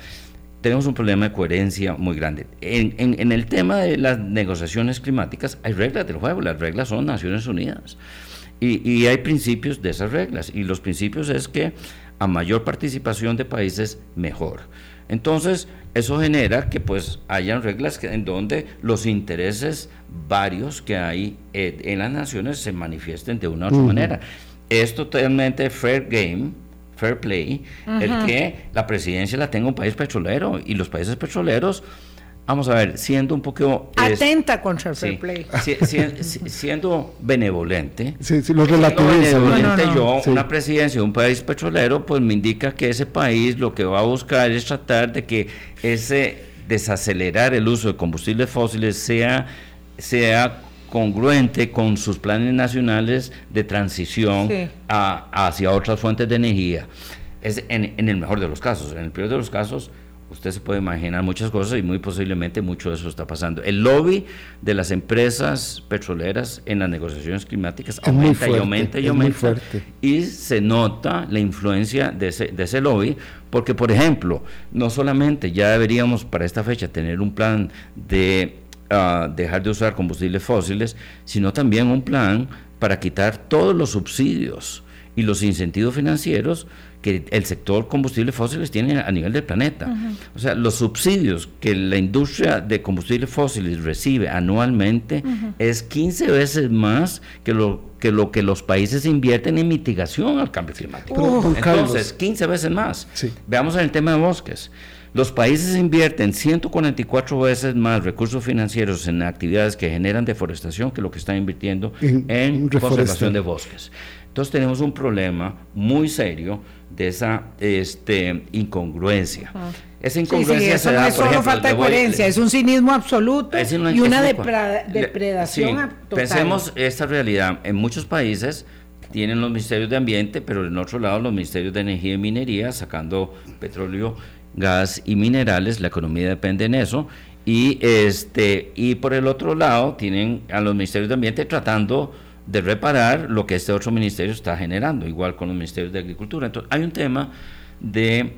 Speaker 4: Tenemos un problema de coherencia muy grande. En, en el tema de las negociaciones climáticas hay reglas del juego, las reglas son Naciones Unidas. Y, y hay principios de esas reglas. Y los principios es que a mayor participación de países, mejor. Entonces, eso genera que pues hayan reglas que, en donde los intereses varios que hay eh, en las naciones se manifiesten de una u otra manera. Es totalmente fair game, fair play, el que la presidencia la tenga un país petrolero y los países petroleros vamos a ver, siendo un poco...
Speaker 2: Atenta contra el fair play.
Speaker 4: siendo benevolente.
Speaker 3: Sí, sí, lo relativiza.
Speaker 4: Benevolente yo, una presidencia de un país petrolero, pues me indica que ese país lo que va a buscar es tratar de que ese desacelerar el uso de combustibles fósiles sea, sea congruente con sus planes nacionales de transición hacia otras fuentes de energía. Es en, en el mejor de los casos. En el peor de los casos, usted se puede imaginar muchas cosas y muy posiblemente mucho de eso está pasando. El lobby de las empresas petroleras en las negociaciones climáticas aumenta y aumenta y aumenta. Y se nota la influencia de ese, de ese lobby, porque por ejemplo, no solamente ya deberíamos para esta fecha tener un plan de ah, dejar de usar combustibles fósiles, sino también un plan para quitar todos los subsidios y los incentivos financieros que el sector combustibles fósiles tiene a nivel del planeta. O sea, los subsidios que la industria de combustibles fósiles recibe anualmente es 15 veces más que lo, que lo que los países invierten en mitigación al cambio climático. Entonces, 15 veces más. Veamos en el tema de bosques. Los países invierten 144 veces más recursos financieros en actividades que generan deforestación que lo que están invirtiendo en conservación de bosques. Entonces tenemos un problema muy serio de esa este, incongruencia. Esa incongruencia
Speaker 2: se da, no es solo falta de coherencia, es un cinismo absoluto y una depredación total.
Speaker 4: Pensemos esta realidad. En muchos países tienen los ministerios de ambiente, pero en otro lado los ministerios de energía y minería, sacando petróleo, gas y minerales, la economía depende en eso. Y, este, y por el otro lado tienen a los ministerios de ambiente tratando de reparar lo que este otro ministerio está generando, igual con los ministerios de Agricultura. Entonces, hay un tema de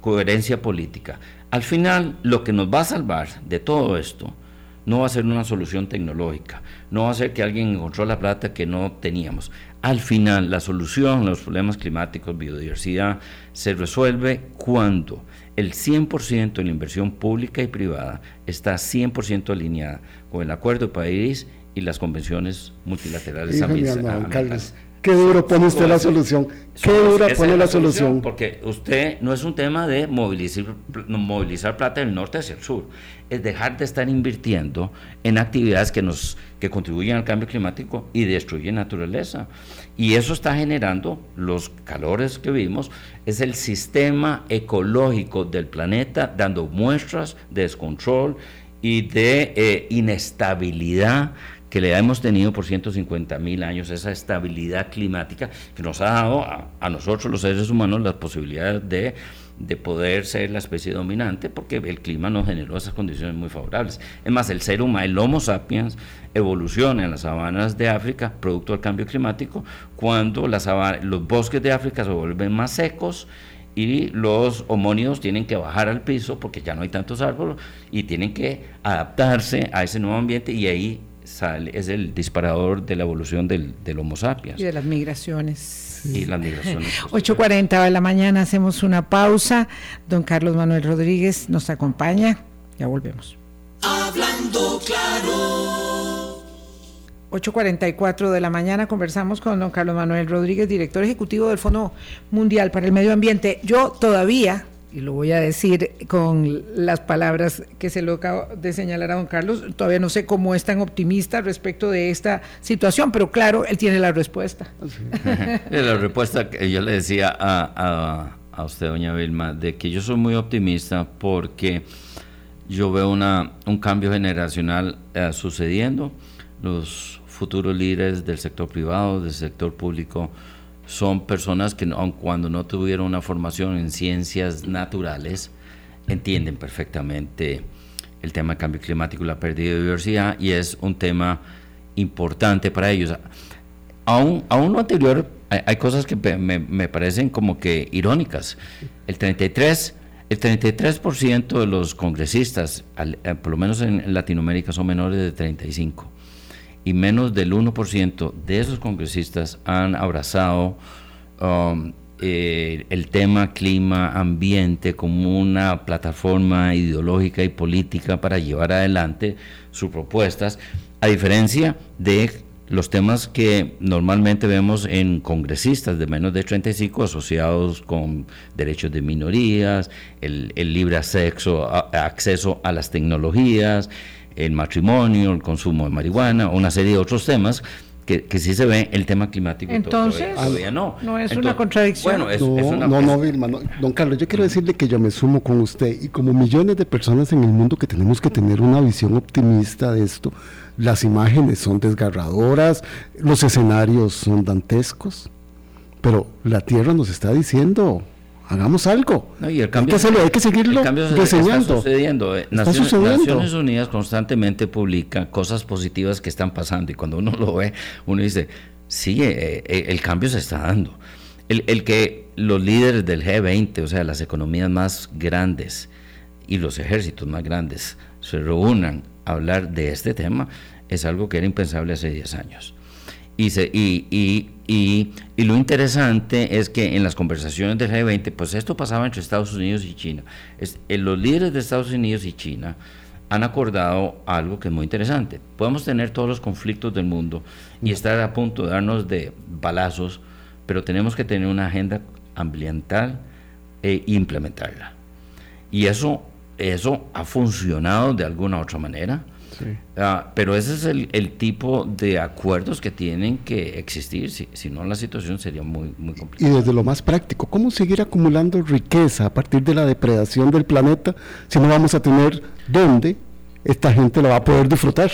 Speaker 4: coherencia política. Al final, lo que nos va a salvar de todo esto no va a ser una solución tecnológica, no va a ser que alguien encontró la plata que no teníamos. Al final, la solución a los problemas climáticos, biodiversidad, se resuelve cuando el 100% de la inversión pública y privada está 100% alineada con el Acuerdo de París y las convenciones multilaterales
Speaker 3: ambientales. Qué duro pone usted la solución. Qué dura pone la, solución,
Speaker 4: Porque usted no es un tema de movilizar, movilizar plata del norte hacia el sur. Es dejar de estar invirtiendo en actividades que, nos, que contribuyen al cambio climático y destruyen naturaleza. Y eso está generando los calores que vimos. Es el sistema ecológico del planeta dando muestras de descontrol y de eh, inestabilidad que le hemos tenido por 150 mil años, esa estabilidad climática que nos ha dado a, nosotros los seres humanos la posibilidad de, de, poder ser la especie dominante, porque el clima nos generó esas condiciones muy favorables. Es más, el ser humano, el Homo sapiens, evoluciona en las sabanas de África, producto del cambio climático, cuando las los bosques de África se vuelven más secos y los homónidos tienen que bajar al piso porque ya no hay tantos árboles y tienen que adaptarse a ese nuevo ambiente y ahí es el disparador de la evolución del, Homo sapiens.
Speaker 2: Y de las migraciones.
Speaker 4: Y las migraciones.
Speaker 2: 8.40 de la mañana hacemos una pausa. Don Carlos Manuel Rodríguez nos acompaña. Ya volvemos. Hablando claro. 8.44 de la mañana conversamos con don Carlos Manuel Rodríguez, director ejecutivo del Fondo Mundial para el Medio Ambiente. Yo todavía y lo voy a decir con las palabras que se lo acabo de señalar a don Carlos, todavía no sé cómo es tan optimista respecto de esta situación, pero claro, él tiene la respuesta.
Speaker 4: la respuesta que yo le decía a, usted, doña Vilma, de que yo soy muy optimista porque yo veo una, un cambio generacional eh, sucediendo, los futuros líderes del sector privado, del sector público, son personas que aun cuando no tuvieron una formación en ciencias naturales, entienden perfectamente el tema del cambio climático y la pérdida de biodiversidad y es un tema importante para ellos. Aún, aún lo anterior, hay, cosas que me, me, parecen como que irónicas. El 33, el 33% de los congresistas, eh, por lo menos en Latinoamérica, son menores de 35 y menos del 1% de esos congresistas han abrazado um, eh, el tema clima, ambiente como una plataforma ideológica y política para llevar adelante sus propuestas, a diferencia de los temas que normalmente vemos en congresistas de menos de 35 asociados con derechos de minorías, el, libre acceso a las tecnologías, el matrimonio, el consumo de marihuana, una serie de otros temas que, que sí se ve el tema climático.
Speaker 2: Entonces, todavía, no. No es una contradicción.
Speaker 3: Bueno, es, no, no, no, Vilma, don Carlos, yo quiero decirle que yo me sumo con usted y como millones de personas en el mundo que tenemos que tener una visión optimista de esto. Las imágenes son desgarradoras, los escenarios son dantescos, pero la Tierra nos está diciendo, hagamos algo.
Speaker 4: y el cambio,
Speaker 3: hay, que hay que seguirlo diseñando.
Speaker 4: Está sucediendo. Eh, Naciones, Unidas constantemente publica cosas positivas que están pasando y cuando uno lo ve, uno dice, sí, eh, eh, el cambio se está dando. El, el, que los líderes del G20, o sea, las economías más grandes y los ejércitos más grandes se reúnan a hablar de este tema, es algo que era impensable hace 10 años. Y, se, y, y, y, y, lo interesante es que en las conversaciones del G20, pues esto pasaba entre Estados Unidos y China. Es, eh, los líderes de Estados Unidos y China han acordado algo que es muy interesante. Podemos tener todos los conflictos del mundo y estar a punto de darnos de balazos, pero tenemos que tener una agenda ambiental e implementarla. Y eso, eso ha funcionado de alguna otra manera Ah, pero ese es el, tipo de acuerdos que tienen que existir, si, si, no la situación sería muy, muy complicada.
Speaker 3: Y desde lo más práctico, ¿cómo seguir acumulando riqueza a partir de la depredación del planeta si no vamos a tener dónde esta gente lo va a poder disfrutar?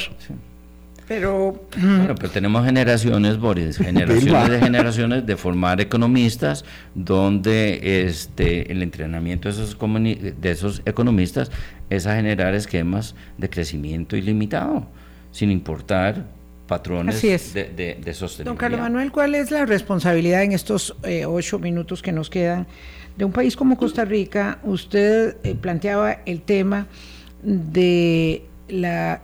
Speaker 2: Pero,
Speaker 4: bueno, pero tenemos generaciones, Boris, generaciones de generaciones de formar economistas, donde este el entrenamiento de esos, de esos economistas es a generar esquemas de crecimiento ilimitado, sin importar patrones de, de, de, sostenibilidad.
Speaker 2: Don Carlos Manuel, ¿cuál es la responsabilidad en estos eh, ocho minutos que nos quedan de un país como Costa Rica? Usted eh, planteaba el tema de la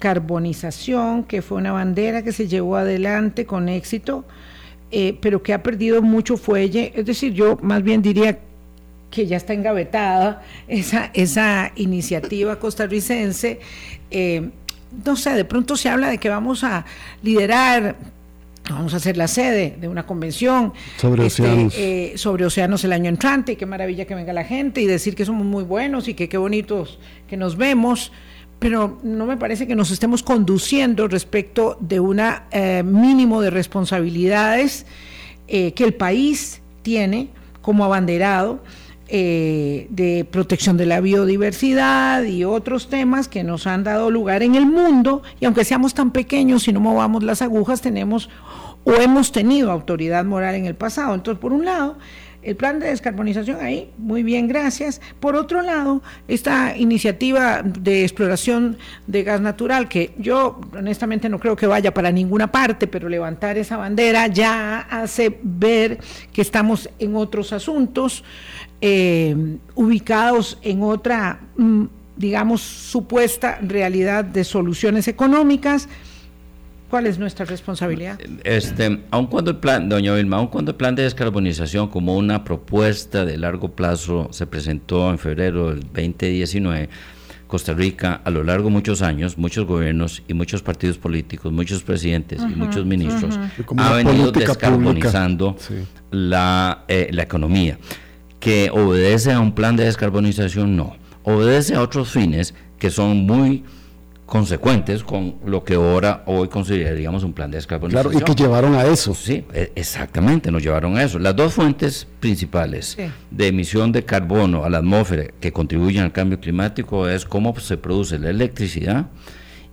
Speaker 2: descarbonización, que fue una bandera que se llevó adelante con éxito, eh, pero que ha perdido mucho fuelle. Es decir, yo más bien diría que ya está engavetada esa, esa iniciativa costarricense. Eh, no sé, de pronto se habla de que vamos a liderar, vamos a ser la sede de una convención
Speaker 3: sobre este, océanos.
Speaker 2: Eh, sobre océanos el año entrante, y qué maravilla que venga la gente y decir que somos muy buenos y que qué bonitos que nos vemos pero no me parece que nos estemos conduciendo respecto de un eh, mínimo de responsabilidades que el país tiene como abanderado eh, de protección de la biodiversidad y otros temas que nos han dado lugar en el mundo, y aunque seamos tan pequeños y no movamos las agujas, tenemos o hemos tenido autoridad moral en el pasado. Entonces, por un lado, el plan de descarbonización ahí, muy bien, gracias. Por otro lado, esta iniciativa de exploración de gas natural, que yo honestamente no creo que vaya para ninguna parte, pero levantar esa bandera ya hace ver que estamos en otros asuntos, eh, ubicados en otra, mm, digamos, supuesta realidad de soluciones económicas ¿Cuál es nuestra responsabilidad?
Speaker 4: Este, aun cuando el plan, doña Vilma, aun cuando el plan de descarbonización como una propuesta de largo plazo se presentó en febrero del 2019, Costa Rica a lo largo de muchos años, muchos gobiernos y muchos partidos políticos, muchos presidentes y muchos ministros han venido descarbonizando la, eh, la economía. Que obedece a un plan de descarbonización, no. Obedece a otros fines que son muy consecuentes con lo que ahora hoy consideraríamos un plan de descarbonización.
Speaker 3: Claro, y que llevaron a eso.
Speaker 4: Sí, e, exactamente, nos llevaron a eso. Las dos fuentes principales de emisión de carbono a la atmósfera que contribuyen al cambio climático es cómo se produce la electricidad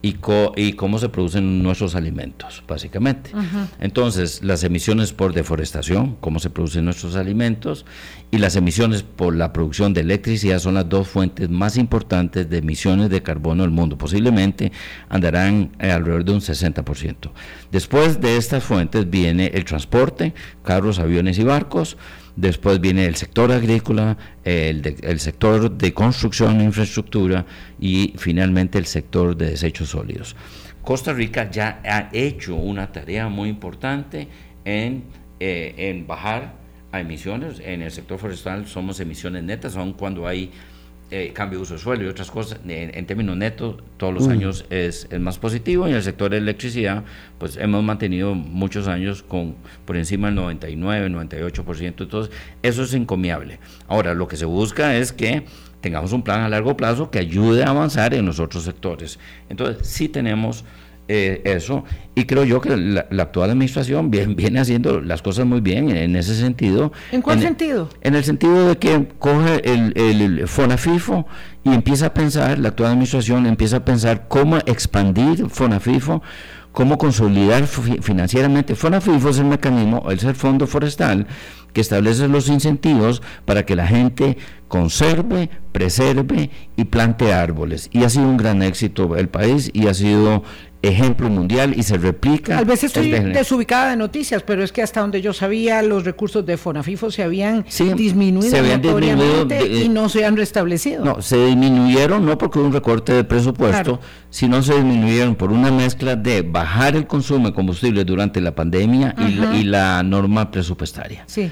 Speaker 4: y, y cómo se producen nuestros alimentos, básicamente. Entonces, las emisiones por deforestación, cómo se producen nuestros alimentos, y las emisiones por la producción de electricidad son las dos fuentes más importantes de emisiones de carbono del mundo. Posiblemente andarán eh, alrededor de un 60%. Después de estas fuentes viene el transporte, carros, aviones y barcos, después viene el sector agrícola, el, sector de construcción e infraestructura y finalmente el sector de desechos sólidos. Costa Rica ya ha hecho una tarea muy importante en, eh, en bajar a emisiones. En el sector forestal somos emisiones netas, aun cuando hay eh, cambio de uso de suelo y otras cosas, en, términos netos, todos los años es, es, más positivo. Y en el sector de electricidad, pues hemos mantenido muchos años con por encima del 99, 98%. Entonces, eso es encomiable. Ahora, lo que se busca es que tengamos un plan a largo plazo que ayude a avanzar en los otros sectores. Entonces, sí tenemos eh, eso. Y creo yo que la, actual administración viene, viene, haciendo las cosas muy bien en, ese sentido.
Speaker 2: ¿En cuál sentido?
Speaker 4: En el sentido de que coge el, el, FONAFIFO y empieza a pensar, la actual administración empieza a pensar cómo expandir FONAFIFO, cómo consolidar financieramente. FONAFIFO es el mecanismo, es el fondo forestal que establece los incentivos para que la gente conserve, preserve y plante árboles. Y ha sido un gran éxito el país y ha sido ejemplo mundial y se replica.
Speaker 2: Tal vez estoy desubicada de noticias, pero es que hasta donde yo sabía los recursos de Fonafifo se habían disminuido se habían disminuido y no se han restablecido.
Speaker 4: No, se disminuyeron no porque hubo un recorte de presupuesto, sino se disminuyeron por una mezcla de bajar el consumo de combustible durante la pandemia y, la, norma presupuestaria.
Speaker 2: Sí.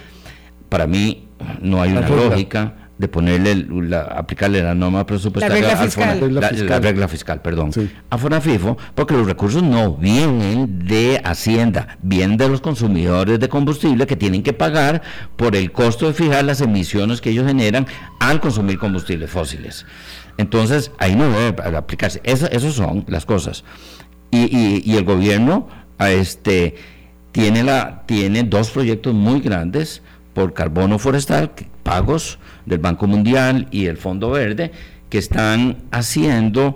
Speaker 4: Para mí no hay una lógica de ponerle, la, aplicarle la norma presupuestaria,
Speaker 2: la regla fiscal,
Speaker 4: la, regla fiscal perdón, a FONAFIFO, porque los recursos no vienen de Hacienda, vienen de los consumidores de combustible que tienen que pagar por el costo de fijar las emisiones que ellos generan al consumir combustibles fósiles. Entonces, ahí no debe aplicarse. Esas son las cosas. Y, y, el gobierno este, tiene, la, tiene dos proyectos muy grandes por carbono forestal, pagos del Banco Mundial y el Fondo Verde, que están haciendo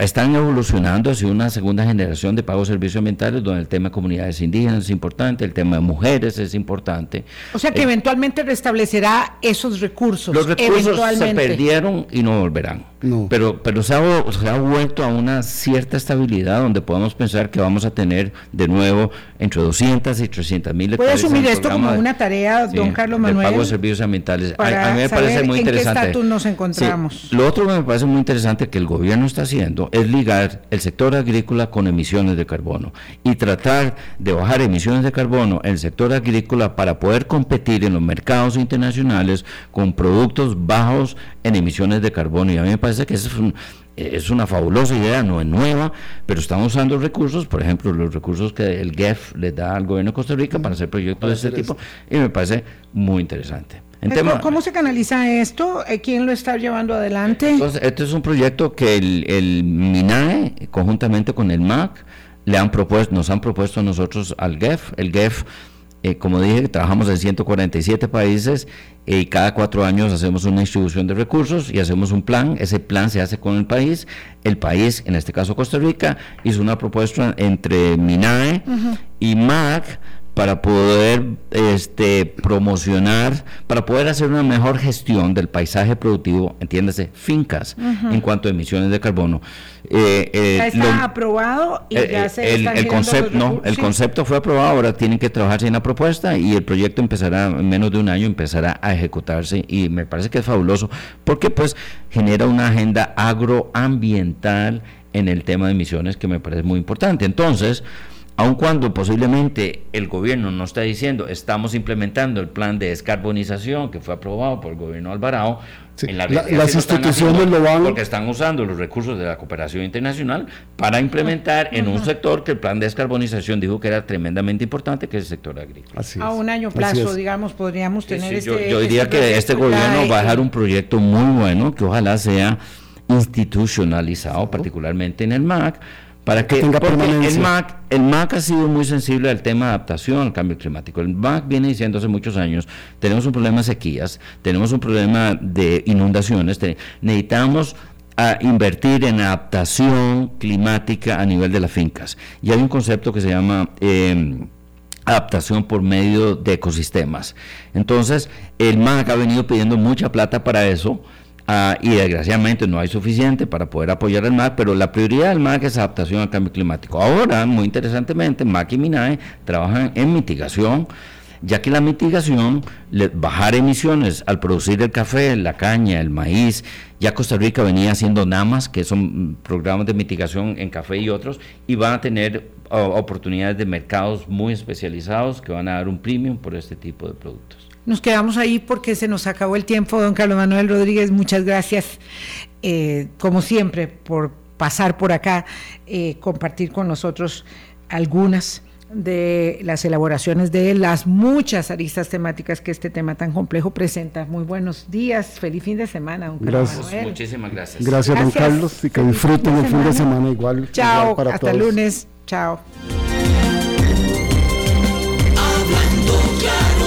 Speaker 4: están evolucionando hacia una segunda generación de pagos de servicios ambientales donde el tema de comunidades indígenas es importante, el tema de mujeres es importante.
Speaker 2: O sea que eh, eventualmente restablecerá esos recursos.
Speaker 4: Los recursos se perdieron y no volverán. Pero, pero se ha, se, ha, vuelto a una cierta estabilidad donde podemos pensar que vamos a tener de nuevo entre 200 y 300 mil
Speaker 2: ¿Puede asumir esto como una tarea, don Carlos Manuel?
Speaker 4: pago de servicios ambientales.
Speaker 2: a, mí me parece muy interesante. ¿En qué estatus nos encontramos?
Speaker 4: Lo otro que me parece muy interesante que el gobierno está haciendo es ligar el sector agrícola con emisiones de carbono y tratar de bajar emisiones de carbono en el sector agrícola para poder competir en los mercados internacionales con productos bajos en emisiones de carbono. Y a mí me parece que es, es una fabulosa idea, no es nueva, pero estamos usando recursos, por ejemplo, los recursos que el GEF le da al gobierno de Costa Rica para hacer proyectos de este tipo, y me parece muy interesante.
Speaker 2: ¿Cómo se canaliza esto? Eh, ¿Quién lo está llevando adelante?
Speaker 4: Entonces, este es un proyecto que el, el MINAE, conjuntamente con el MAC, le han propuesto, nos han propuesto a nosotros al GEF. El GEF, eh, como dije, trabajamos en 147 países eh, y cada cuatro años hacemos una distribución de recursos y hacemos un plan. Ese plan se hace con el país. El país, en este caso Costa Rica, hizo una propuesta entre MINAE y MAC para poder este, promocionar, para poder hacer una mejor gestión del paisaje productivo, entiéndase, fincas, en cuanto a emisiones de carbono.
Speaker 2: Eh, eh, está aprobado y ya se
Speaker 4: el, el concepto, no, el concepto fue aprobado, ahora tienen que trabajarse en la propuesta y el proyecto empezará en menos de un año empezará a ejecutarse y me parece que es fabuloso porque pues genera una agenda agroambiental en el tema de emisiones que me parece muy importante. Entonces, aun cuando posiblemente el gobierno no está diciendo estamos implementando el plan de descarbonización que fue aprobado por el gobierno Alvarado,
Speaker 3: en la, las instituciones lo, van
Speaker 4: porque están usando los recursos de la cooperación internacional para implementar en un sector que el plan de descarbonización dijo que era tremendamente importante, que es el sector agrícola.
Speaker 2: a un año plazo, digamos, podríamos tener este,
Speaker 4: yo, yo, diría que este gobierno va a dejar un proyecto muy bueno que ojalá sea institucionalizado, particularmente en el MAC para que, tenga El MAC, el MAC ha sido muy sensible al tema de adaptación al cambio climático. El MAC viene diciendo hace muchos años, tenemos un problema de sequías, tenemos un problema de inundaciones, necesitamos a invertir en adaptación climática a nivel de las fincas. Y hay un concepto que se llama em, adaptación por medio de ecosistemas. Entonces, el MAC ha venido pidiendo mucha plata para eso Ah, y desgraciadamente no hay suficiente para poder apoyar al MAC, pero la prioridad del MAC es adaptación al cambio climático. Ahora, muy interesantemente, MAC y MINAE trabajan en mitigación ya que la mitigación, bajar emisiones al producir el café, la caña, el maíz, ya Costa Rica venía haciendo NAMAS, que son programas de mitigación en café y otros, y van a tener oportunidades de mercados muy especializados que van a dar un premium por este tipo de productos.
Speaker 2: Nos quedamos ahí porque se nos acabó el tiempo, don Carlos Manuel Rodríguez. Muchas gracias, eh, como siempre, por pasar por acá, eh, compartir con nosotros algunas de las elaboraciones de las muchas aristas temáticas que este tema tan complejo presenta. Muy buenos días, feliz fin de semana,
Speaker 3: don Carlos. Gracias.
Speaker 4: Muchísimas gracias.
Speaker 3: gracias. Don Carlos, y que disfruten el fin de semana igual.
Speaker 2: Chao, igual para hasta todos. lunes. Chao. Hablando claro.